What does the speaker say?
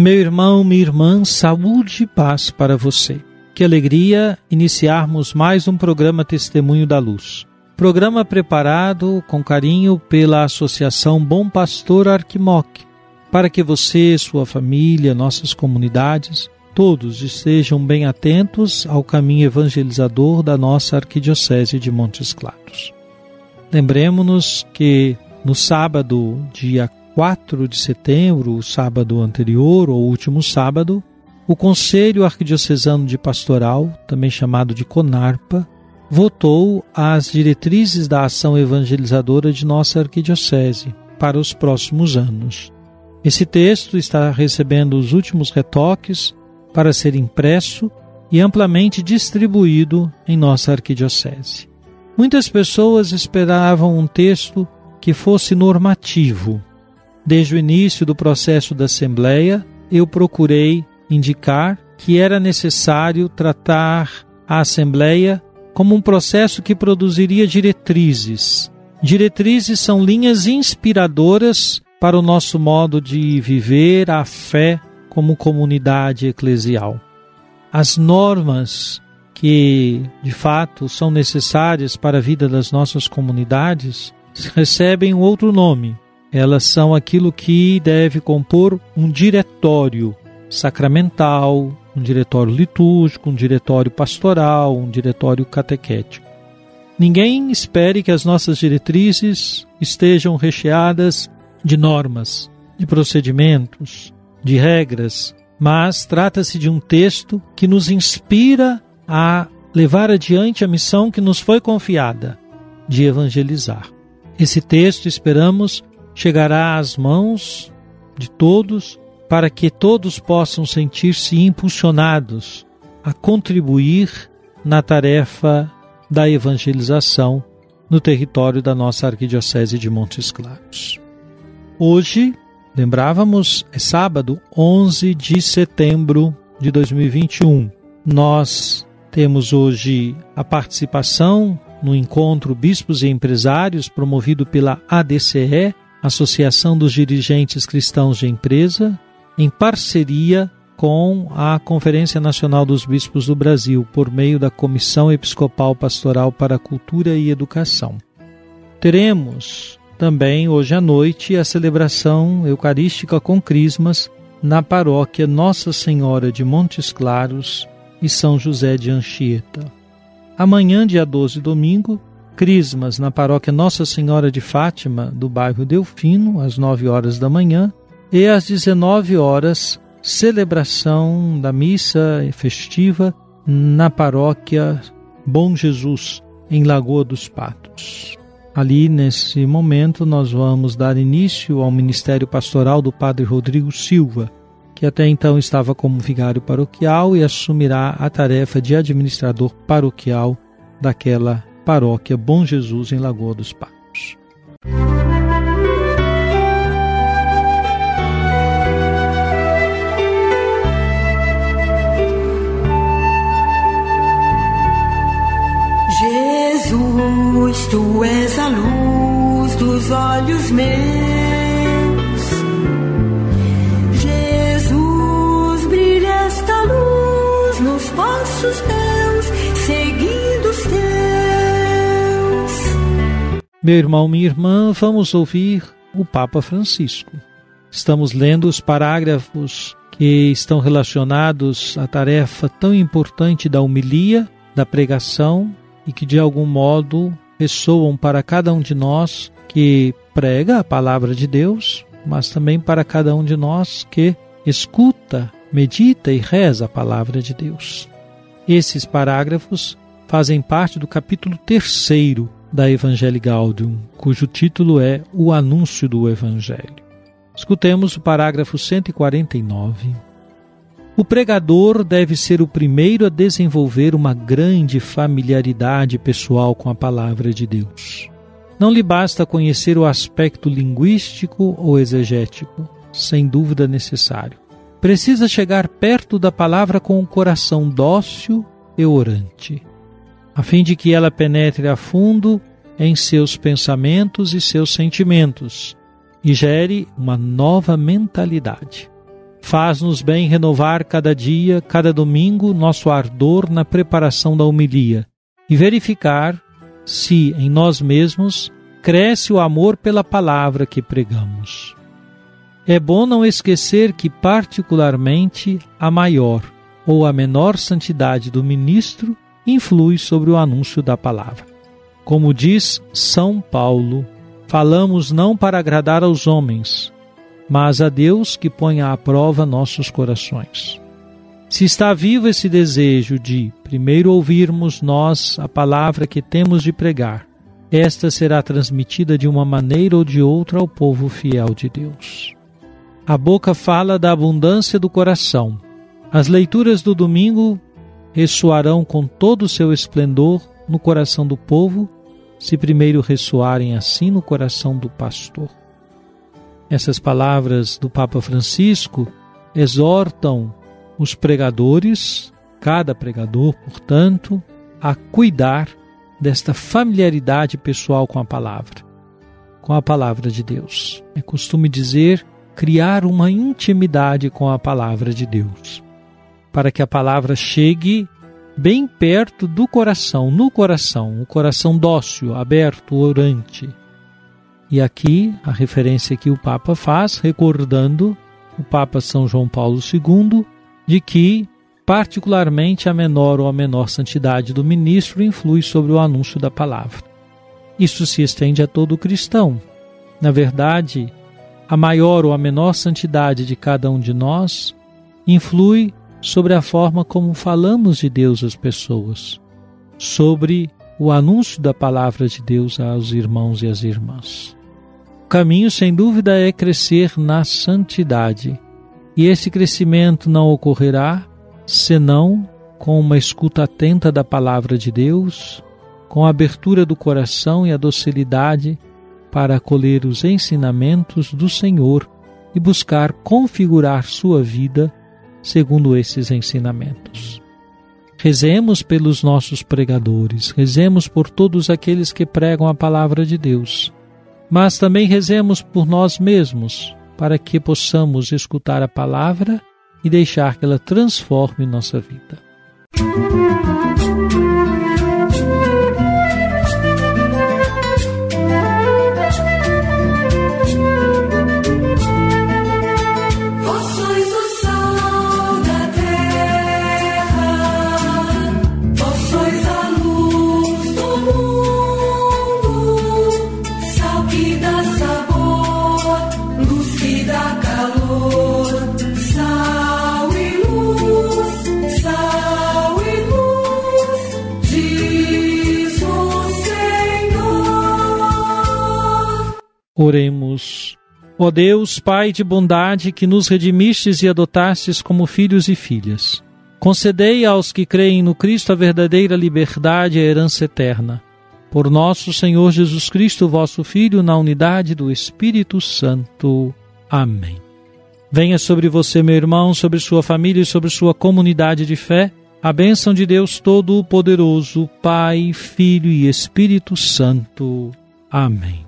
Meu irmão, minha irmã, saúde e paz para você. Que alegria iniciarmos mais um programa Testemunho da Luz. Programa preparado com carinho pela Associação Bom Pastor Arquimoc, para que você, sua família, nossas comunidades, todos estejam bem atentos ao caminho evangelizador da nossa Arquidiocese de Montes Claros. Lembremos-nos que no sábado, dia 4 de setembro, o sábado anterior ou último sábado, o Conselho Arquidiocesano de Pastoral, também chamado de CONARPA, votou as diretrizes da ação evangelizadora de nossa arquidiocese para os próximos anos. Esse texto está recebendo os últimos retoques para ser impresso e amplamente distribuído em nossa arquidiocese. Muitas pessoas esperavam um texto que fosse normativo. Desde o início do processo da Assembleia, eu procurei indicar que era necessário tratar a Assembleia como um processo que produziria diretrizes. Diretrizes são linhas inspiradoras para o nosso modo de viver a fé como comunidade eclesial. As normas que de fato são necessárias para a vida das nossas comunidades recebem outro nome. Elas são aquilo que deve compor um diretório sacramental, um diretório litúrgico, um diretório pastoral, um diretório catequético. Ninguém espere que as nossas diretrizes estejam recheadas de normas, de procedimentos, de regras, mas trata-se de um texto que nos inspira a levar adiante a missão que nos foi confiada de evangelizar. Esse texto, esperamos, chegará às mãos de todos para que todos possam sentir-se impulsionados a contribuir na tarefa da evangelização no território da nossa Arquidiocese de Montes Claros. Hoje, lembrávamos, é sábado 11 de setembro de 2021. Nós temos hoje a participação no encontro Bispos e Empresários promovido pela ADCE, Associação dos Dirigentes Cristãos de Empresa, em parceria com a Conferência Nacional dos Bispos do Brasil, por meio da Comissão Episcopal Pastoral para a Cultura e Educação. Teremos também hoje à noite a celebração eucarística com crismas na paróquia Nossa Senhora de Montes Claros e São José de Anchieta. Amanhã, dia 12, domingo, crismas na paróquia Nossa Senhora de Fátima, do bairro Delfino, às 9 horas da manhã, e às 19 horas, celebração da missa festiva na paróquia Bom Jesus, em Lagoa dos Patos. Ali, nesse momento, nós vamos dar início ao ministério pastoral do Padre Rodrigo Silva, que até então estava como vigário paroquial e assumirá a tarefa de administrador paroquial daquela paróquia Bom Jesus, em Lagoa dos Patos. Jesus, tu és a luz dos olhos meus. Meu irmão, minha irmã, vamos ouvir o Papa Francisco. Estamos lendo os parágrafos que estão relacionados à tarefa tão importante da homilia, da pregação e que de algum modo ressoam para cada um de nós que prega a palavra de Deus, mas também para cada um de nós que escuta, medita e reza a palavra de Deus. Esses parágrafos fazem parte do capítulo terceiro da Evangelii Gaudium, cujo título é O Anúncio do Evangelho. Escutemos o parágrafo 149. O pregador deve ser o primeiro a desenvolver uma grande familiaridade pessoal com a palavra de Deus. Não lhe basta conhecer o aspecto linguístico ou exegético, sem dúvida necessário. Precisa chegar perto da palavra com o um coração dócil e orante, a fim de que ela penetre a fundo em seus pensamentos e seus sentimentos e gere uma nova mentalidade. Faz-nos bem renovar cada dia, cada domingo, nosso ardor na preparação da homilia e verificar se em nós mesmos cresce o amor pela palavra que pregamos. É bom não esquecer que, particularmente, a maior ou a menor santidade do ministro influi sobre o anúncio da palavra. Como diz São Paulo, falamos não para agradar aos homens, mas a Deus que põe à prova nossos corações. Se está vivo esse desejo de primeiro ouvirmos nós a palavra que temos de pregar, esta será transmitida de uma maneira ou de outra ao povo fiel de Deus. A boca fala da abundância do coração. As leituras do domingo ressoarão com todo o seu esplendor no coração do povo se primeiro ressoarem assim no coração do pastor. Essas palavras do Papa Francisco exortam os pregadores, cada pregador, portanto, a cuidar desta familiaridade pessoal com a palavra, com a palavra de Deus. É costume dizer criar uma intimidade com a palavra de Deus, para que a palavra chegue bem perto do coração, no coração, o coração dócil, aberto, orante. E aqui a referência que o Papa faz, recordando o Papa São João Paulo II, de que particularmente a menor ou a menor santidade do ministro influi sobre o anúncio da palavra. Isso se estende a todo cristão. Na verdade, a maior ou a menor santidade de cada um de nós influi sobre a forma como falamos de Deus às pessoas, sobre o anúncio da palavra de Deus aos irmãos e às irmãs. O caminho, sem dúvida, é crescer na santidade, e esse crescimento não ocorrerá senão com uma escuta atenta da palavra de Deus, com a abertura do coração e a docilidade para acolher os ensinamentos do Senhor e buscar configurar sua vida segundo esses ensinamentos. Rezemos pelos nossos pregadores, rezemos por todos aqueles que pregam a palavra de Deus, mas também rezemos por nós mesmos, para que possamos escutar a palavra e deixar que ela transforme nossa vida. Música Oremos. Ó Deus, Pai de bondade, que nos redimistes e adotastes como filhos e filhas, concedei aos que creem no Cristo a verdadeira liberdade e a herança eterna. Por nosso Senhor Jesus Cristo, vosso Filho, na unidade do Espírito Santo. Amém. Venha sobre você, meu irmão, sobre sua família e sobre sua comunidade de fé, a bênção de Deus Todo-Poderoso, Pai, Filho e Espírito Santo. Amém.